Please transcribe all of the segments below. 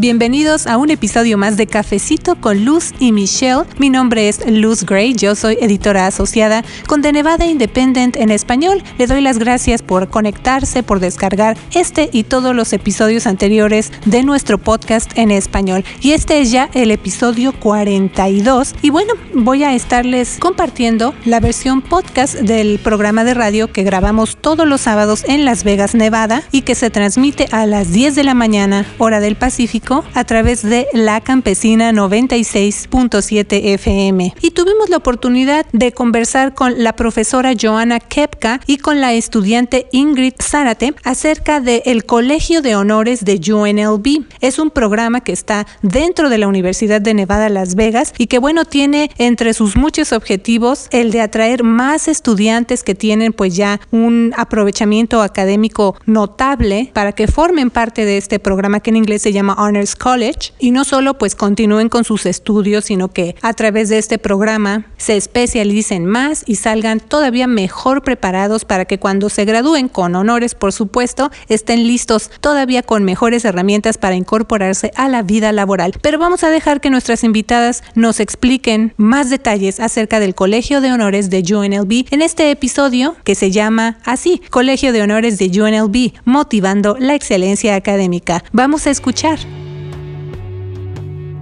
Bienvenidos a un episodio más de Cafecito con Luz y Michelle. Mi nombre es Luz Gray, yo soy editora asociada con The Nevada Independent en español. Le doy las gracias por conectarse, por descargar este y todos los episodios anteriores de nuestro podcast en español. Y este es ya el episodio 42. Y bueno, voy a estarles compartiendo la versión podcast del programa de radio que grabamos todos los sábados en Las Vegas, Nevada y que se transmite a las 10 de la mañana, hora del Pacífico a través de La Campesina 96.7 FM. Y tuvimos la oportunidad de conversar con la profesora Joana Kepka y con la estudiante Ingrid Zárate acerca del Colegio de Honores de UNLV. Es un programa que está dentro de la Universidad de Nevada, Las Vegas y que bueno, tiene entre sus muchos objetivos el de atraer más estudiantes que tienen pues ya un aprovechamiento académico notable para que formen parte de este programa que en inglés se llama College y no solo pues continúen con sus estudios, sino que a través de este programa se especialicen más y salgan todavía mejor preparados para que cuando se gradúen con honores, por supuesto, estén listos todavía con mejores herramientas para incorporarse a la vida laboral. Pero vamos a dejar que nuestras invitadas nos expliquen más detalles acerca del Colegio de Honores de UNLV en este episodio que se llama así, Colegio de Honores de UNLV, motivando la excelencia académica. Vamos a escuchar.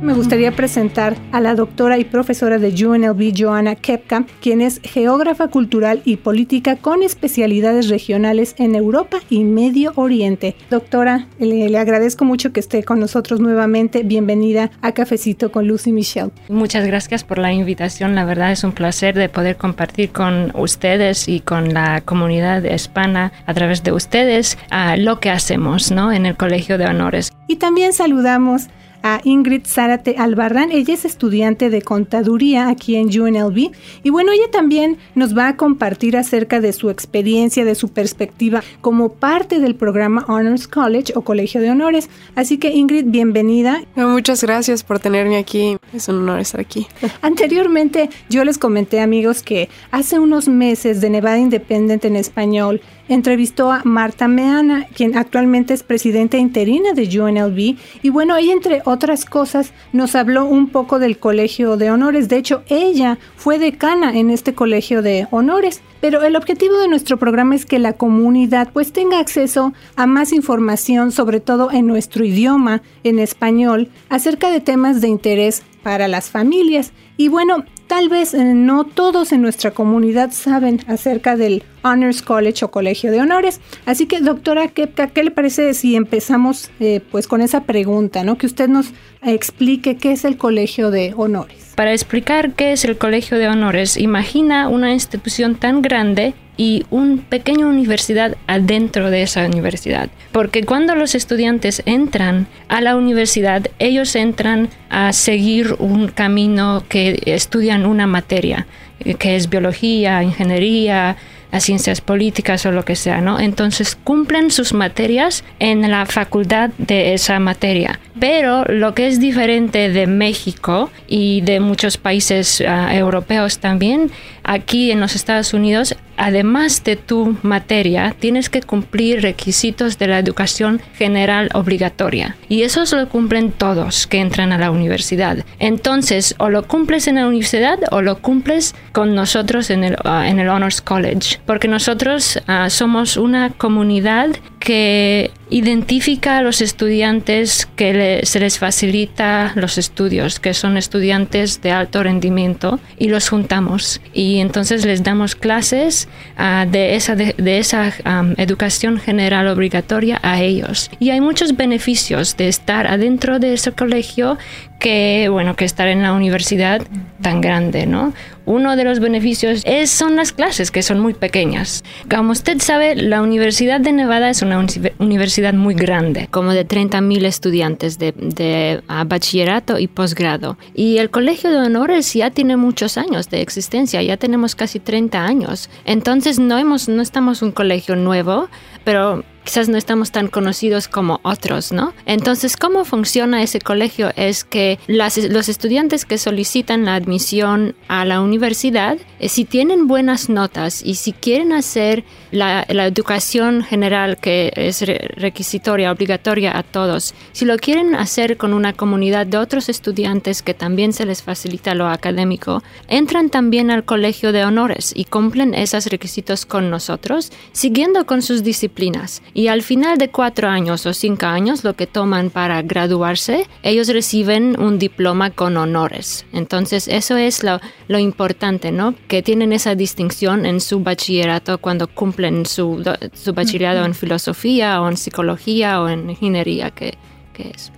Me gustaría presentar a la doctora y profesora de UNLV, Joanna Kepka, quien es geógrafa cultural y política con especialidades regionales en Europa y Medio Oriente. Doctora, le, agradezco mucho que esté con nosotros nuevamente. Bienvenida a Cafecito con Lucy Michelle. Muchas gracias por la invitación. La verdad es un placer de poder compartir con ustedes y con la comunidad hispana a través de ustedes lo que hacemos ¿no? en el Colegio de Honores. Y también saludamos a Ingrid Zárate Albarrán. Ella es estudiante de contaduría aquí en UNLV y bueno, ella también nos va a compartir acerca de su experiencia, de su perspectiva como parte del programa Honors College o Colegio de Honores. Así que Ingrid, bienvenida. Muchas gracias por tenerme aquí. Es un honor estar aquí. Anteriormente yo les comenté amigos que hace unos meses de Nevada Independent en español entrevistó a Marta Meana, quien actualmente es presidenta interina de UNLV. Y bueno, ella entre otras cosas nos habló un poco del Colegio de Honores. De hecho, ella fue decana en este Colegio de Honores. Pero el objetivo de nuestro programa es que la comunidad pues tenga acceso a más información, sobre todo en nuestro idioma, en español, acerca de temas de interés para las familias. Y bueno, Tal vez eh, no todos en nuestra comunidad saben acerca del Honors College o Colegio de Honores. Así que, doctora Kepka, ¿qué le parece si empezamos eh, pues con esa pregunta, ¿no? Que usted nos explique qué es el Colegio de Honores. Para explicar qué es el Colegio de Honores, imagina una institución tan grande y una pequeña universidad adentro de esa universidad. Porque cuando los estudiantes entran a la universidad, ellos entran a seguir un camino que estudian una materia, eh, que es biología, ingeniería, las ciencias políticas o lo que sea, ¿no? Entonces cumplen sus materias en la facultad de esa materia. Pero lo que es diferente de México y de muchos países ah, europeos también, aquí en los Estados Unidos, además de tu materia, tienes que cumplir requisitos de la educación general obligatoria. Y eso lo cumplen todos que entran a la universidad. Entonces, o lo cumples en la universidad o lo cumples con nosotros en el, ah, en el Honors College. Porque nosotros ah, somos una comunidad que identifica a los estudiantes que se les facilita los estudios, que son estudiantes de alto rendimiento, y los juntamos. Y entonces les damos clases ah, de esa, de, esa educación general obligatoria a ellos. Y hay muchos beneficios de estar adentro de ese colegio que, bueno, que estar en la universidad tan grande, ¿no? Uno de los beneficios es, son las clases, que son muy pequeñas. Como usted sabe, la Universidad de Nevada es una universidad muy grande, como de 30.000 estudiantes de, de ah, bachillerato y posgrado. Y el Colegio de Honores ya tiene muchos años de existencia, ya tenemos casi 30 años. Entonces no, hemos, no estamos un colegio nuevo, pero quizás no estamos tan conocidos como otros, ¿no? Entonces, ¿cómo funciona ese colegio? Es que los estudiantes que solicitan la admisión a la universidad, eh, si tienen buenas notas y si quieren hacer la, educación general que es requisitoria, obligatoria a todos, si lo quieren hacer con una comunidad de otros estudiantes que también se les facilita lo académico, entran también al colegio de honores y cumplen esos requisitos con nosotros, siguiendo con sus disciplinas. Y al final de cuatro años o cinco años, lo que toman para graduarse, ellos reciben un diploma con honores. Entonces, eso es lo, lo importante, ¿no? Que tienen esa distinción en su bachillerato cuando cumplen su, su bachillerato en filosofía o en psicología o en ingeniería, que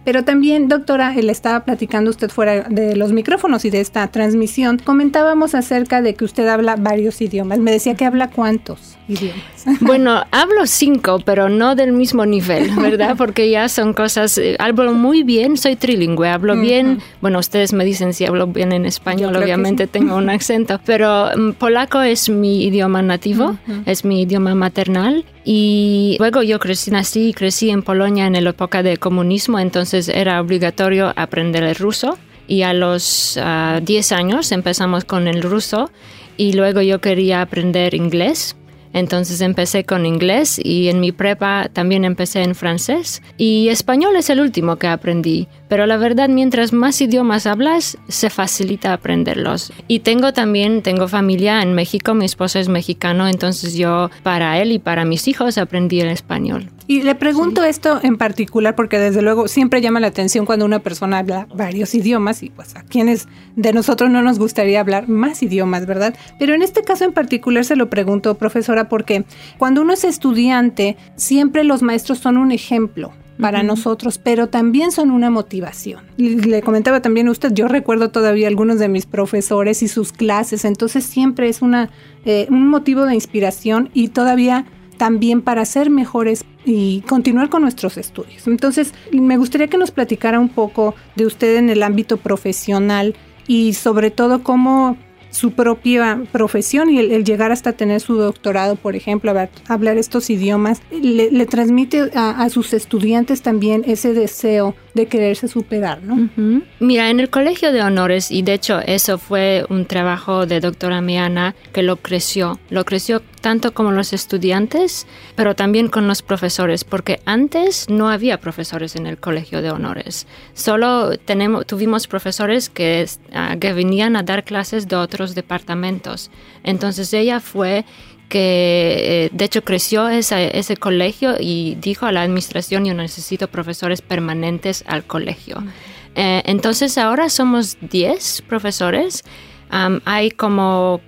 pero también, doctora, le estaba platicando usted fuera de los micrófonos y de esta transmisión, comentábamos acerca de que usted habla varios idiomas. Me decía que habla cuántos idiomas. Bueno, hablo cinco, pero no del mismo nivel, ¿verdad? Porque ya son cosas, eh, hablo muy bien, soy trilingüe, hablo bien, bueno, ustedes me dicen si hablo bien en español, obviamente tengo un acento, pero mm, polaco es mi idioma nativo, es mi idioma maternal y luego yo crecí, nací y crecí en Polonia en la época del comunismo, entonces era obligatorio aprender el ruso. Y a los 10 ah, años empezamos con el ruso y luego yo quería aprender inglés entonces empecé con inglés y en mi prepa también empecé en francés. Y español es el último que aprendí, pero la verdad mientras más idiomas hablas, se facilita aprenderlos. Y tengo también, tengo familia en México, mi esposo es mexicano, entonces yo para él y para mis hijos aprendí el español. Y le pregunto esto en particular porque desde luego siempre llama la atención cuando una persona habla varios idiomas y pues a quienes de nosotros no nos gustaría hablar más idiomas, ¿verdad? Pero en este caso en particular se lo pregunto, profesora, porque cuando uno es estudiante, siempre los maestros son un ejemplo para nosotros, pero también son una motivación. Le comentaba también a usted, yo recuerdo todavía algunos de mis profesores y sus clases, entonces siempre es una, eh, un motivo de inspiración y todavía también para ser mejores y continuar con nuestros estudios. Entonces, me gustaría que nos platicara un poco de usted en el ámbito profesional y sobre todo cómo su propia profesión y el, llegar hasta tener su doctorado, por ejemplo, hablar, estos idiomas, le, transmite a, sus estudiantes también ese deseo de quererse superar, ¿no? Mira, en el Colegio de Honores, y de hecho eso fue un trabajo de doctora Miana que lo creció, lo creció tanto como los estudiantes, pero también con los profesores, porque antes no había profesores en el Colegio de Honores, solo tenemos, tuvimos profesores que, ah, que venían a dar clases de otros departamentos. Entonces ella fue que eh, de hecho creció ese, ese, colegio y dijo a la administración yo necesito profesores permanentes al colegio. Eh, entonces ahora somos 10 profesores. hay como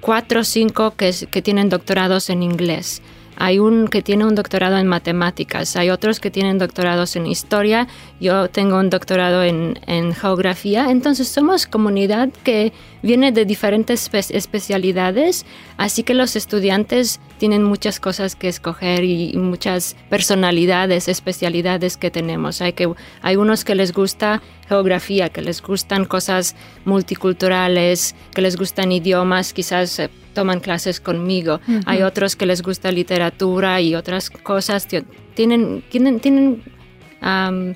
4 o 5 que, que tienen doctorados en inglés. Hay un que tiene un doctorado en matemáticas, hay otros que tienen doctorados en historia, yo tengo un doctorado en, en geografía, entonces somos comunidad que viene de diferentes especialidades, así que los estudiantes tienen muchas cosas que escoger y, muchas personalidades, especialidades que tenemos. Hay, que, hay unos que les gusta geografía, que les gustan cosas multiculturales, que les gustan idiomas, quizás eh, toman clases conmigo. Hay otros que les gusta literatura y otras cosas. Tienen, tienen, tienen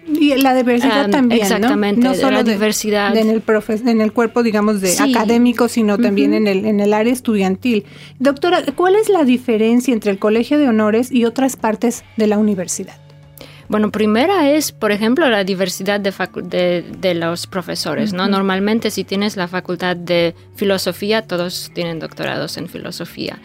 y la diversidad también, exactamente, ¿no? solo la diversidad en el en el cuerpo, digamos, de académico, sino también en el en el área estudiantil. Doctora, ¿cuál es la diferencia entre el Colegio de Honores y otras partes de la universidad? Bueno, primera es, por ejemplo, la diversidad de, de, los profesores, ¿no? Normalmente si tienes la facultad de filosofía, todos tienen doctorados en filosofía.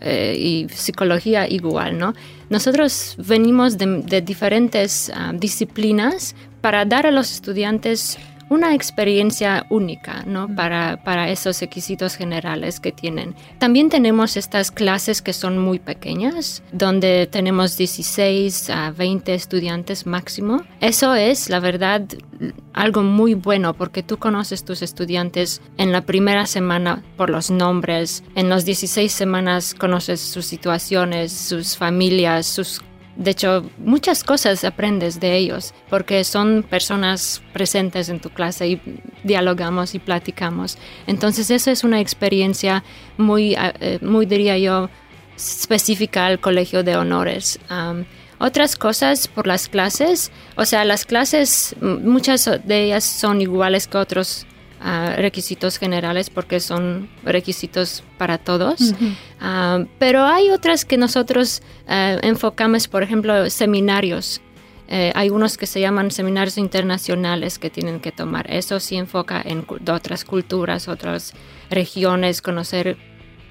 Eh, y psicología igual, ¿no? Nosotros venimos de, diferentes ah, disciplinas para dar a los estudiantes una experiencia única ¿no? para, para esos requisitos generales que tienen. También tenemos estas clases que son muy pequeñas, donde tenemos 16 a 20 estudiantes máximo. Eso es, la verdad, algo muy bueno porque tú conoces tus estudiantes en la primera semana por los nombres, en las 16 semanas conoces sus situaciones, sus familias, sus de hecho, muchas cosas aprendes de ellos porque son personas presentes en tu clase y dialogamos y platicamos. Entonces, eso es una experiencia muy, eh, muy diría yo, específica al colegio de honores. otras cosas por las clases, o sea, las clases, muchas de ellas son iguales que otros ah, requisitos generales porque son requisitos para todos. pero hay otras que nosotros eh, enfocamos, por ejemplo, seminarios. Eh, hay unos que se llaman seminarios internacionales que tienen que tomar. Eso sí enfoca en otras culturas, otras regiones, conocer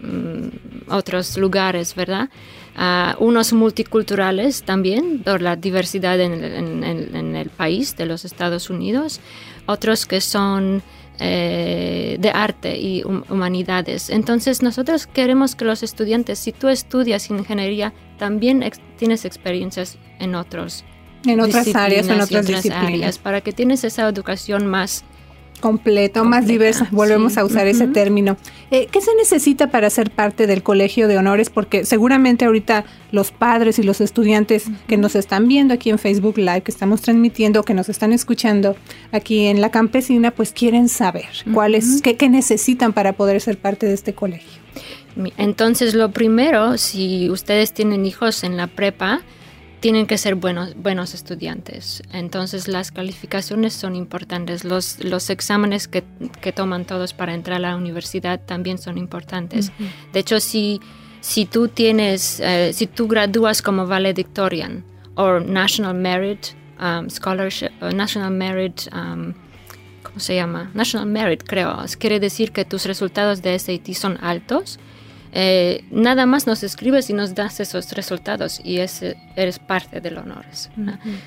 mm, otros lugares, ¿verdad? Uh, unos multiculturales también, por la diversidad en el, país de los Estados Unidos. Otros que son eh, de arte y humanidades. Entonces nosotros queremos que los estudiantes, si tú estudias ingeniería, también tienes experiencias en otros en otras áreas, en otras, disciplinas. para que tienes esa educación más completa, más diversa, volvemos a usar ese término. Eh, ¿Qué se necesita para ser parte del Colegio de Honores? Porque seguramente ahorita los padres y los estudiantes que nos están viendo aquí en Facebook Live, que estamos transmitiendo, que nos están escuchando aquí en la campesina, pues quieren saber cuáles, qué, qué necesitan para poder ser parte de este colegio. Entonces, lo primero, si ustedes tienen hijos en la prepa, tienen que ser buenos, buenos estudiantes. Entonces las calificaciones son importantes. Los, los exámenes que, que toman todos para entrar a la universidad también son importantes. De hecho, si, si tú tienes, eh, si tú gradúas como valedictorian o National Merit um, Scholarship, National Merit, um, ¿cómo se llama? National Merit, creo. Quiere decir que tus resultados de SAT son altos eh, nada más nos escribes y nos das esos resultados y ese, eres parte del honores.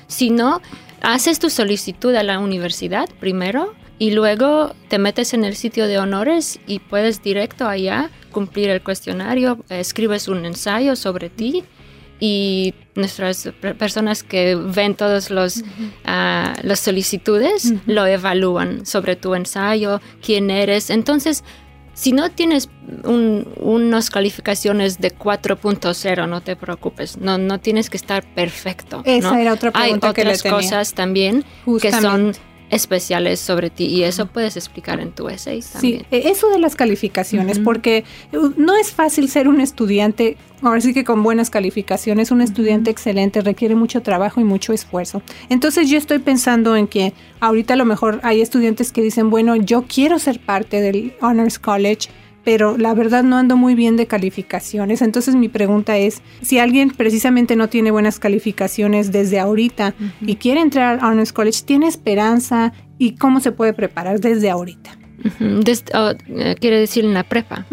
Si no, haces tu solicitud a la universidad primero y luego te metes en el sitio de honores y puedes directo allá cumplir el cuestionario, escribes un ensayo sobre ti y nuestras personas que ven todos los ah, las solicitudes lo evalúan sobre tu ensayo, quién eres. Entonces, si no tienes unas calificaciones de 4.0, no te preocupes, no, no tienes que estar perfecto. Esa era otra pregunta Hay otras cosas también que son especiales sobre ti y eso puedes explicar en tu essay también. Sí, e, eso de las calificaciones, porque uh, no es fácil ser un estudiante, ahora sí que con buenas calificaciones, un estudiante excelente requiere mucho trabajo y mucho esfuerzo. Entonces yo estoy pensando en que ahorita a lo mejor hay estudiantes que dicen, bueno, yo quiero ser parte del Honors College, pero la verdad no ando muy bien de calificaciones. Entonces mi pregunta es, si alguien precisamente no tiene buenas calificaciones desde ahorita y quiere entrar a Honors College, ¿tiene esperanza y cómo se puede preparar desde ahorita? Oh, eh, quiere decir en la prepa.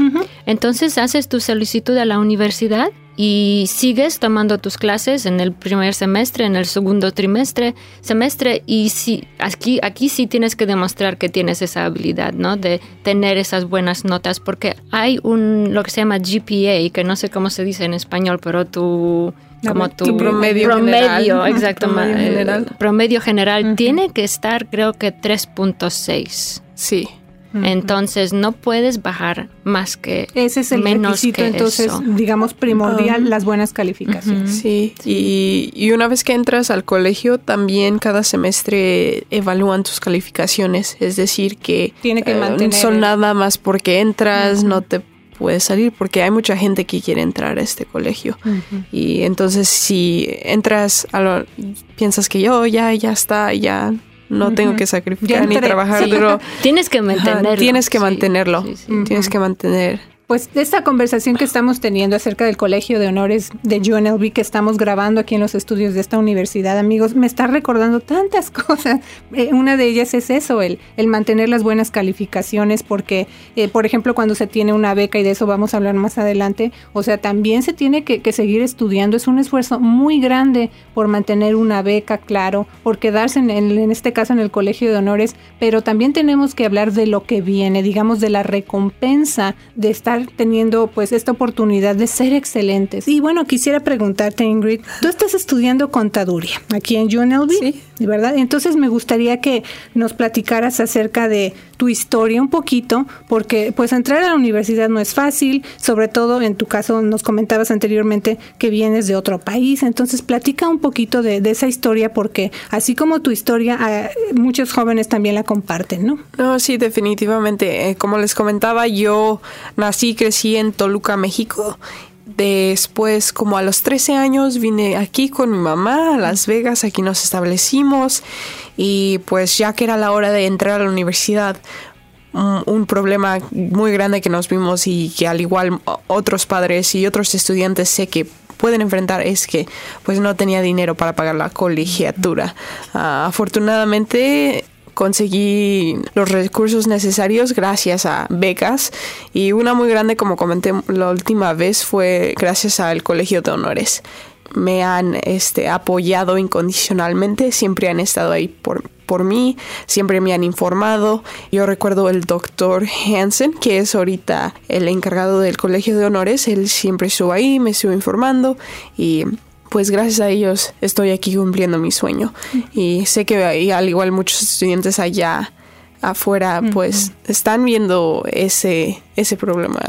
Entonces haces tu solicitud a la universidad y sigues tomando tus clases en el primer semestre, en el segundo trimestre, semestre y si aquí aquí sí tienes que demostrar que tienes esa habilidad, ¿no? De tener esas buenas notas porque hay un lo que se llama GPA, que no sé cómo se dice en español, pero tu como tu, promedio, promedio exacto, promedio general, promedio general tiene que estar creo que 3.6. Sí. Entonces no puedes bajar más que ese es el menos requisito, entonces digamos primordial las buenas calificaciones. Sí, y, una vez que entras al colegio también cada semestre evalúan tus calificaciones, es decir que tiene que eh, son nada más porque entras, no te puedes salir porque hay mucha gente que quiere entrar a este colegio. Y entonces si entras a lo, piensas que yo ya ya está ya no tengo que sacrificar ni trabajar pero Tienes que mantenerlo. tienes que mantenerlo. tienes que mantener pues esta conversación que estamos teniendo acerca del Colegio de Honores de UNLV que estamos grabando aquí en los estudios de esta universidad, amigos, me está recordando tantas cosas. Eh, una de ellas es eso, el, el mantener las buenas calificaciones, porque, eh, por ejemplo, cuando se tiene una beca, y de eso vamos a hablar más adelante, o sea, también se tiene que, seguir estudiando. Es un esfuerzo muy grande por mantener una beca, claro, por quedarse en, en este caso en el Colegio de Honores, pero también tenemos que hablar de lo que viene, digamos, de la recompensa de estar teniendo pues esta oportunidad de ser excelentes. Y bueno, quisiera preguntarte, Ingrid, tú estás estudiando contaduría aquí en UNLV, sí. ¿verdad? Entonces me gustaría que nos platicaras acerca de tu historia un poquito, porque pues entrar a la universidad no es fácil, sobre todo en tu caso nos comentabas anteriormente que vienes de otro país, entonces platica un poquito de, esa historia, porque así como tu historia, ah, muchos jóvenes también la comparten, ¿no? No, sí, definitivamente. Eh, como les comentaba, yo nací y crecí en Toluca, México Después, como a los 13 años, vine aquí con mi mamá a Las Vegas, aquí nos establecimos y pues ya que era la hora de entrar a la universidad, un problema muy grande que nos vimos y que al igual otros padres y otros estudiantes sé que pueden enfrentar es que pues no tenía dinero para pagar la colegiatura. Ah, afortunadamente conseguí los recursos necesarios gracias a becas y una muy grande como comenté la última vez fue gracias al Colegio de Honores me han este, apoyado incondicionalmente, siempre han estado ahí por, por mí, siempre me han informado. Yo recuerdo el doctor Hansen, que es ahorita el encargado del Colegio de Honores, él siempre estuvo ahí, me estuvo informando y pues gracias a ellos estoy aquí cumpliendo mi sueño. Y sé que al igual muchos estudiantes allá afuera pues están viendo ese, ese problema.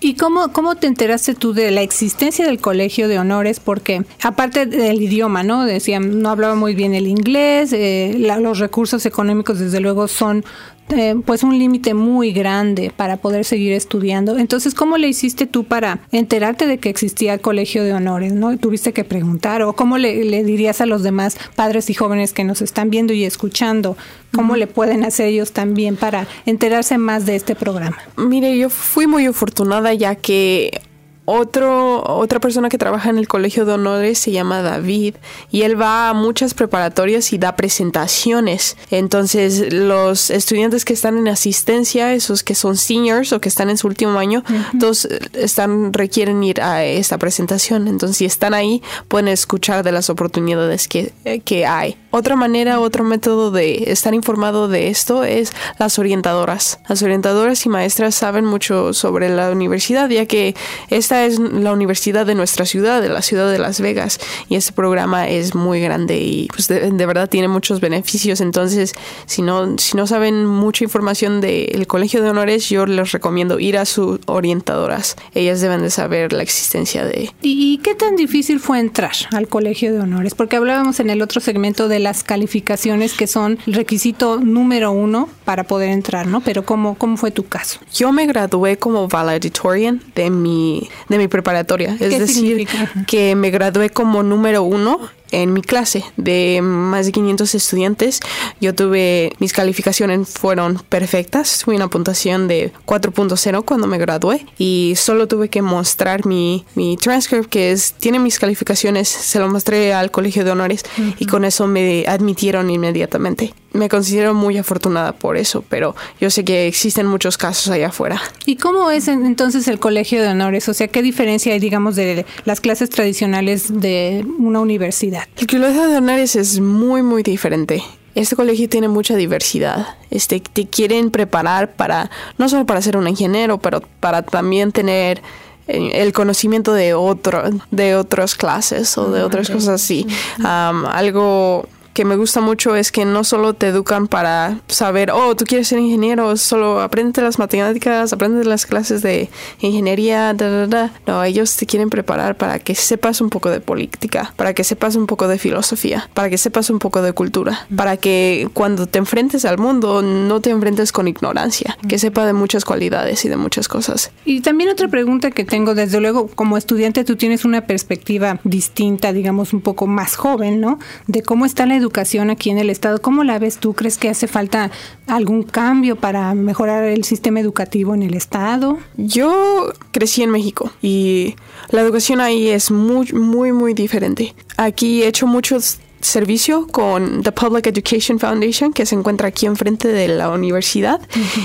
¿Y cómo, cómo te enteraste tú de la existencia del colegio de honores? Porque aparte del idioma, ¿no? Decían, no hablaba muy bien el inglés, eh, los recursos económicos desde luego son eh, pues un límite muy grande para poder seguir estudiando. Entonces, ¿cómo le hiciste tú para enterarte de que existía el colegio de honores? ¿No? ¿Tuviste que preguntar? ¿O cómo le, dirías a los demás padres y jóvenes que nos están viendo y escuchando? ¿Cómo le pueden hacer ellos también para enterarse más de este programa? Mire, yo fui muy afortunada ya que otro, otra persona que trabaja en el Colegio de Honores se llama David y él va a muchas preparatorias y da presentaciones. Entonces los estudiantes que están en asistencia, esos que son seniors o que están en su último año, todos están, requieren ir a esta presentación. Entonces si están ahí pueden escuchar de las oportunidades que, que hay. Otra manera, otro método de estar informado de esto es las orientadoras. Las orientadoras y maestras saben mucho sobre la universidad ya que esta es la universidad de nuestra ciudad, de la ciudad de Las Vegas, y este programa es muy grande y pues de, verdad tiene muchos beneficios. Entonces, si no, si no saben mucha información del Colegio de Honores, yo les recomiendo ir a sus orientadoras. Ellas deben de saber la existencia de... ¿Y qué tan difícil fue entrar al Colegio de Honores? Porque hablábamos en el otro segmento de las calificaciones que son el requisito número uno para poder entrar, ¿no? Pero ¿cómo, cómo fue tu caso? Yo me gradué como valedictorian de mi de mi preparatoria. Es decir, que me gradué como número uno en mi clase de más de 500 estudiantes. Yo tuve, mis calificaciones fueron perfectas. Tuve una puntuación de 4.0 cuando me gradué y solo tuve que mostrar mi, mi transcript que es, tiene mis calificaciones. Se lo mostré al colegio de honores y con eso me admitieron inmediatamente. Me considero muy afortunada por eso, pero yo sé que existen muchos casos allá afuera. ¿Y cómo es entonces el colegio de honores? O sea, ¿qué diferencia hay, digamos, de las clases tradicionales de una universidad? El colegio de honores es muy, muy diferente. Este colegio tiene mucha diversidad. Este, te quieren preparar para, no solo para ser un ingeniero, pero para también tener eh, el conocimiento de otro, de otras clases o de ah, otras cosas así. algo que me gusta mucho es que no solo te educan para saber, oh, tú quieres ser ingeniero, solo aprende las matemáticas, aprende las clases de ingeniería, da, da, no, ellos te quieren preparar para que sepas un poco de política, para que sepas un poco de filosofía, para que sepas un poco de cultura, para que cuando te enfrentes al mundo no te enfrentes con ignorancia, que sepa de muchas cualidades y de muchas cosas. Y también otra pregunta que tengo, desde luego, como estudiante tú tienes una perspectiva distinta, digamos, un poco más joven, ¿no? De cómo está la educación aquí en el Estado. ¿Cómo la ves tú? ¿Crees que hace falta algún cambio para mejorar el sistema educativo en el Estado? Yo crecí en México y la educación ahí es muy, muy, muy diferente. Aquí he hecho muchos servicio con The Public Education Foundation que se encuentra aquí enfrente de la universidad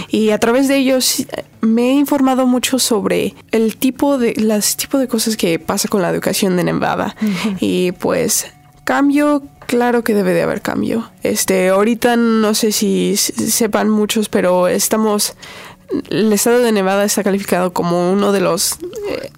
y a través de ellos me he informado mucho sobre el tipo de las tipo de cosas que pasa con la educación de Nevada y pues cambio Claro que debe de haber cambio. Este, ahorita no sé si sepan muchos, pero estamos el estado de Nevada está calificado como uno de los eh,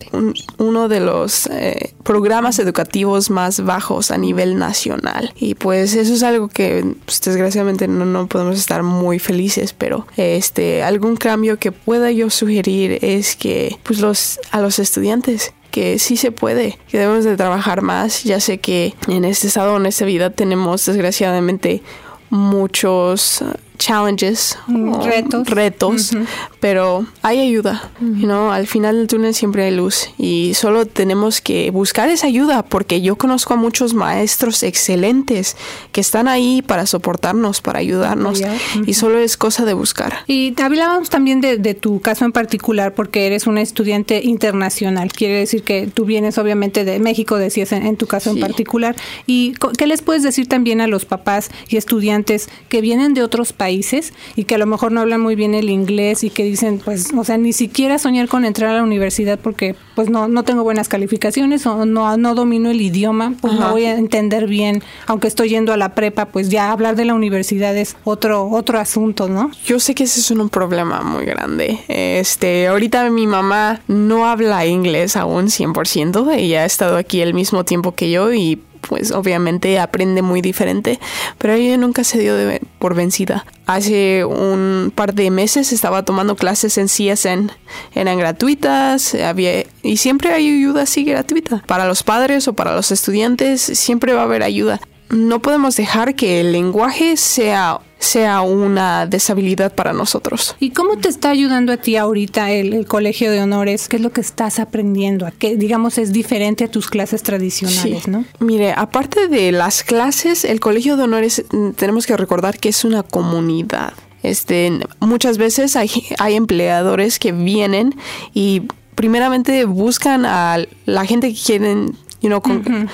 uno de los eh, programas educativos más bajos a nivel nacional y pues eso es algo que pues, desgraciadamente no, no, podemos estar muy felices pero este algún cambio que pueda yo sugerir es que pues los a los estudiantes que sí se puede, que debemos de trabajar más. Ya sé que en este estado, en esta vida, tenemos desgraciadamente muchos challenges, Mm, retos. retos, pero hay ayuda, ¿no? Al final del túnel siempre hay luz y solo tenemos que buscar esa ayuda porque yo conozco a muchos maestros excelentes que están ahí para soportarnos, para ayudarnos y solo es cosa de buscar. Y hablábamos también de, de tu caso en particular porque eres una estudiante internacional. Quiere decir que tú vienes obviamente de México, decías en, en tu caso en particular. ¿Y qué les puedes decir también a los papás y estudiantes que vienen de otros países y que a lo mejor no hablan muy bien el inglés y que dicen, pues, o sea, ni siquiera soñar con entrar a la universidad porque pues no, no tengo buenas calificaciones o no, no domino el idioma, pues no voy a entender bien, aunque estoy yendo a la prepa, pues ya hablar de la universidad es otro, otro asunto, ¿no? Yo sé que ese es un problema muy grande. Este, ahorita mi mamá no habla inglés aún 100%. Ella ha estado aquí el mismo tiempo que yo y pues obviamente aprende muy diferente, pero ella nunca se dio de- por vencida. Hace un par de meses estaba tomando clases en CSN, eran gratuitas, había y siempre hay ayuda así gratuita para los padres o para los estudiantes, siempre va a haber ayuda. No podemos dejar que el lenguaje sea sea una deshabilidad para nosotros. ¿Y cómo te está ayudando a ti ahorita el, el Colegio de Honores? ¿Qué es lo que estás aprendiendo? ¿A qué, digamos, es diferente a tus clases tradicionales, Sí. no? Mire, aparte de las clases, el Colegio de Honores mm, tenemos que recordar que es una comunidad. Este, muchas veces hay, hay empleadores que vienen y primeramente buscan a la gente que quieren, you know, con-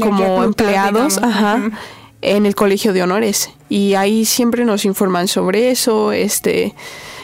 como empleados, ajá. En el Colegio de Honores. Y ahí siempre nos informan sobre eso, este,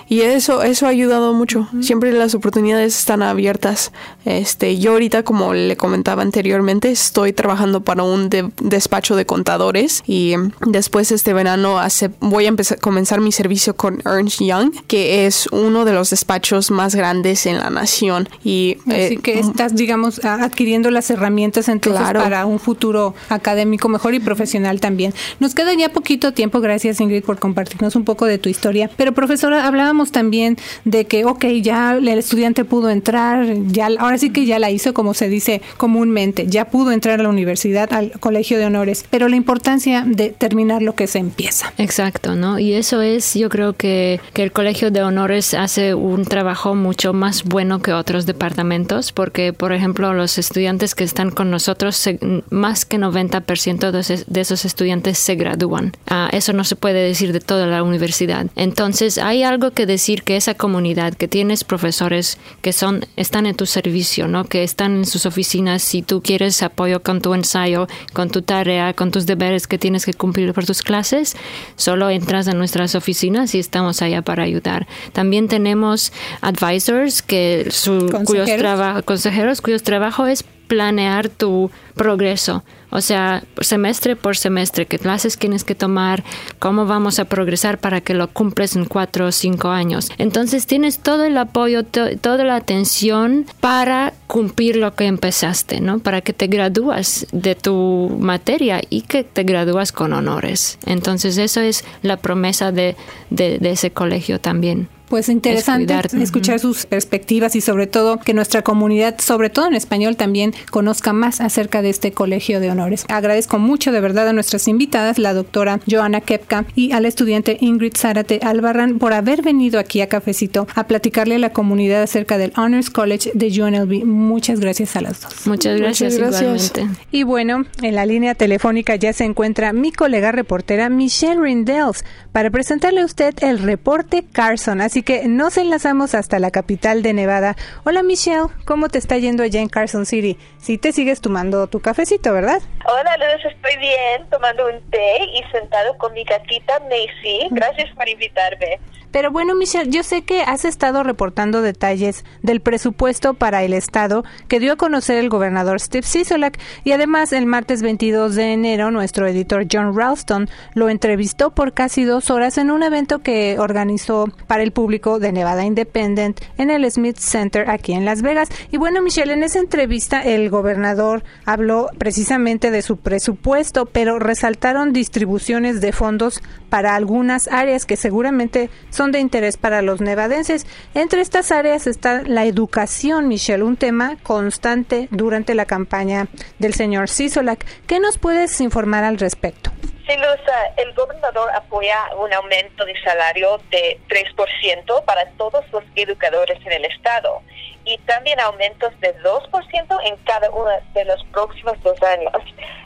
y eso, eso ha ayudado mucho. Siempre las oportunidades están abiertas. Este, yo ahorita, como le comentaba anteriormente, estoy trabajando para un de- despacho de contadores y después este verano hace- voy a empezar, comenzar mi servicio con Ernst Young, que es uno de los despachos más grandes en la nación. Y Así eh, que estás, digamos, adquiriendo las herramientas entonces Claro. para un futuro académico mejor y profesional también. Nos queda ya poquito tiempo, gracias Ingrid por compartirnos un poco de tu historia. Pero profesora, hablábamos también de que, ok, ya el estudiante pudo entrar, ya ahora sí que ya la hizo como se dice comúnmente, ya pudo entrar a la universidad, al colegio de honores, pero la importancia de terminar lo que se empieza. Exacto, ¿no? Y eso es, yo creo que, que el Colegio de Honores hace un trabajo mucho más bueno que otros departamentos, porque, por ejemplo, los estudiantes que están con nosotros, más que 90% de de esos estudiantes se gradúan. Ah, eso no se puede decir de toda la universidad. Entonces, hay algo que decir que esa comunidad, que tienes profesores que son, están en tu servicio, ¿no? Que están en sus oficinas, si tú quieres apoyo con tu ensayo, con tu tarea, con tus deberes que tienes que cumplir por tus clases, solo entras a nuestras oficinas y estamos allá para ayudar. También tenemos advisors que su, cuyos Consejeros. traba- consejeros cuyos trabajo es planear tu progreso, o sea, semestre por semestre, qué clases tienes que tomar, cómo vamos a progresar para que lo cumples en cuatro o cinco años. Entonces tienes todo el apoyo, to- toda la atención para cumplir lo que empezaste, ¿no? Para que te gradúas de tu materia y que te gradúas con honores. Entonces eso es la promesa de, de- de ese colegio también. Pues interesante escuchar sus perspectivas y sobre todo que nuestra comunidad, sobre todo en español, también conozca más acerca de este colegio de honores. Agradezco mucho de verdad a nuestras invitadas, la doctora Joana Kepka y al estudiante Ingrid Zárate Albarrán, por haber venido aquí a Cafecito a platicarle a la comunidad acerca del Honors College de UNLV. Muchas gracias a las dos. Muchas gracias, gracias. igualmente. Y bueno, en la línea telefónica ya se encuentra mi colega reportera Michelle Rindels para presentarle a usted el reporte Carson. Así que nos enlazamos hasta la capital de Nevada. Hola Michelle, ¿cómo te está yendo allá en Carson City? Si te sigues tomando tu cafecito, ¿verdad? Hola Luz, estoy bien, tomando un té y sentado con mi gatita Macy. Gracias por invitarme. Pero bueno, Michelle, yo sé que has estado reportando detalles del presupuesto para el Estado que dio a conocer el gobernador Steve Sisolak y además el martes 22 de enero nuestro editor John Ralston lo entrevistó por casi dos horas en un evento que organizó para el público de Nevada Independent en el Smith Center aquí en Las Vegas. Y bueno, Michelle, en esa entrevista el gobernador habló precisamente de su presupuesto, pero resaltaron distribuciones de fondos para algunas áreas que seguramente son de interés para los nevadenses. Entre estas áreas está la educación, Michelle, un tema constante durante la campaña del señor Sisolak. ¿Qué nos puedes informar al respecto? Sí, Luz, el gobernador apoya un aumento de salario de 3% para todos los educadores en el estado y también aumentos de 2% en cada uno de los próximos dos años.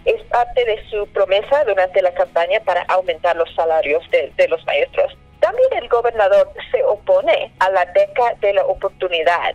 Es parte de su promesa durante la campaña para aumentar los salarios de, de los maestros. También el gobernador se opone a la beca de la oportunidad.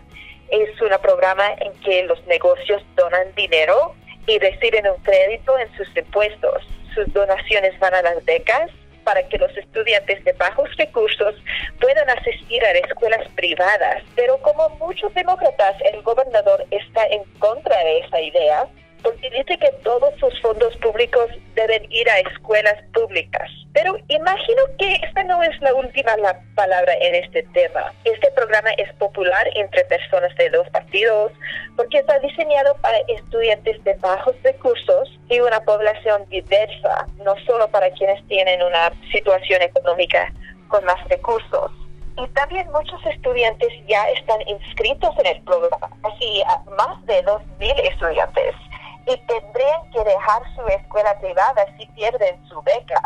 Es un programa en que los negocios donan dinero y reciben un crédito en sus impuestos sus donaciones van a las becas para que los estudiantes de bajos recursos puedan asistir a escuelas privadas. Pero como muchos demócratas, el gobernador está en contra de esa idea dice que todos sus fondos públicos deben ir a escuelas públicas. Pero imagino que esta no es la última la palabra en este tema. Este programa es popular entre personas de dos partidos porque está diseñado para estudiantes de bajos recursos y una población diversa, no solo para quienes tienen una situación económica con más recursos. Y también muchos estudiantes ya están inscritos en el programa, así más de 2.000 estudiantes y tendrían que dejar su escuela privada si pierden su beca.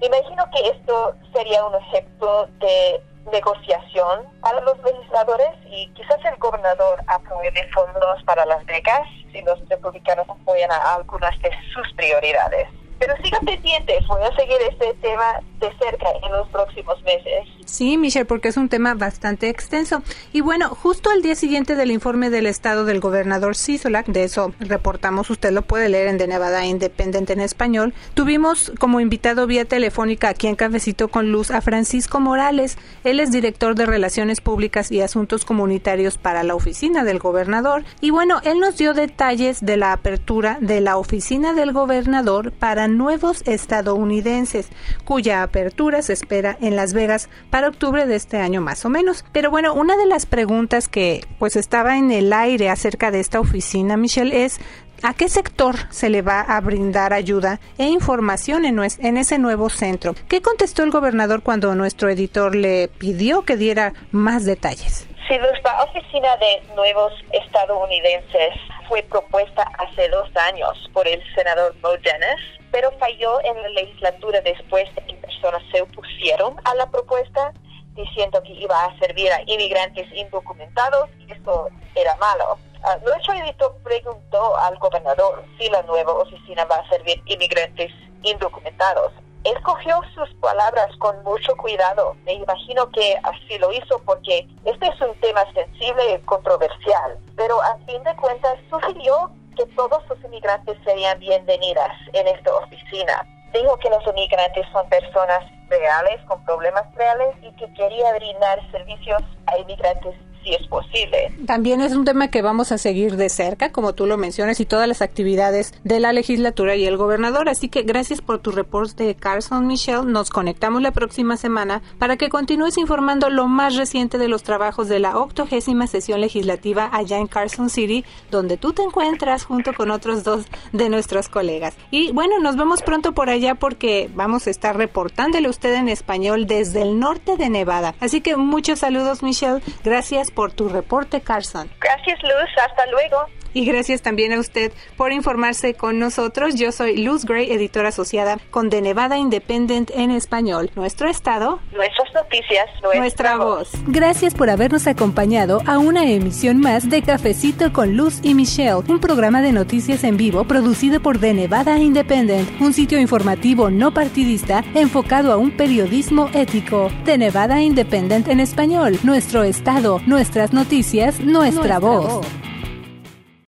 Imagino que esto sería un ejemplo de negociación para los legisladores y quizás el gobernador apruebe fondos para las becas si los republicanos apoyan a algunas de sus prioridades. Pero sigan pendientes, voy a seguir este tema de cerca en los próximos meses. Sí, Michelle, porque es un tema bastante extenso. Y bueno, justo al día siguiente del informe del estado del gobernador Sisolak, de eso reportamos, usted lo puede leer en The Nevada Independent en español, tuvimos como invitado vía telefónica aquí en Cafecito con Luz a Francisco Morales. Él es director de Relaciones Públicas y Asuntos Comunitarios para la oficina del gobernador. Y bueno, él nos dio detalles de la apertura de la oficina del gobernador para nuevos estadounidenses, cuya apertura se espera en Las Vegas octubre de este año más o menos. Pero bueno, una de las preguntas que pues estaba en el aire acerca de esta oficina, Michelle, es ¿A qué sector se le va a brindar ayuda e información en, en, ese nuevo centro? ¿Qué contestó el gobernador cuando nuestro editor le pidió que diera más detalles? Sí, la oficina de nuevos estadounidenses fue propuesta hace dos años por el senador Mo Dennis pero falló en la legislatura después de personas se opusieron a la propuesta diciendo que iba a servir a inmigrantes indocumentados y eso era malo. Uh, nuestro editor preguntó al gobernador si la nueva oficina va a servir inmigrantes indocumentados. Escogió sus palabras con mucho cuidado. Me imagino que así lo hizo porque este es un tema sensible y controversial, pero a fin de cuentas sugirió que todos los inmigrantes serían bienvenidas en esta oficina. Dijo que los inmigrantes son personas reales, con problemas reales y que quería brindar servicios a inmigrantes si es posible. También es un tema que vamos a seguir de cerca, como tú lo mencionas, y todas las actividades de la legislatura y el gobernador. Así que gracias por tu reporte, Carson Michelle. Nos conectamos la próxima semana para que continúes informando lo más reciente de los trabajos de la octogésima sesión legislativa allá en Carson City, donde tú te encuentras junto con otros dos de nuestros colegas. Y bueno, nos vemos pronto por allá porque vamos a estar reportándole a usted en español desde el norte de Nevada. Así que muchos saludos, Michelle. Gracias por tu reporte, Carson. Gracias, Luz. Hasta luego. Y gracias también a usted por informarse con nosotros. Yo soy Luz Gray, editora asociada con The Nevada Independent en español. Nuestro estado. Nuestras noticias. Nuestra, voz. Gracias por habernos acompañado a una emisión más de Cafecito con Luz y Michelle, un programa de noticias en vivo producido por The Nevada Independent, un sitio informativo no partidista enfocado a un periodismo ético. The Nevada Independent en español. Nuestro estado, nuestras noticias, nuestra, voz.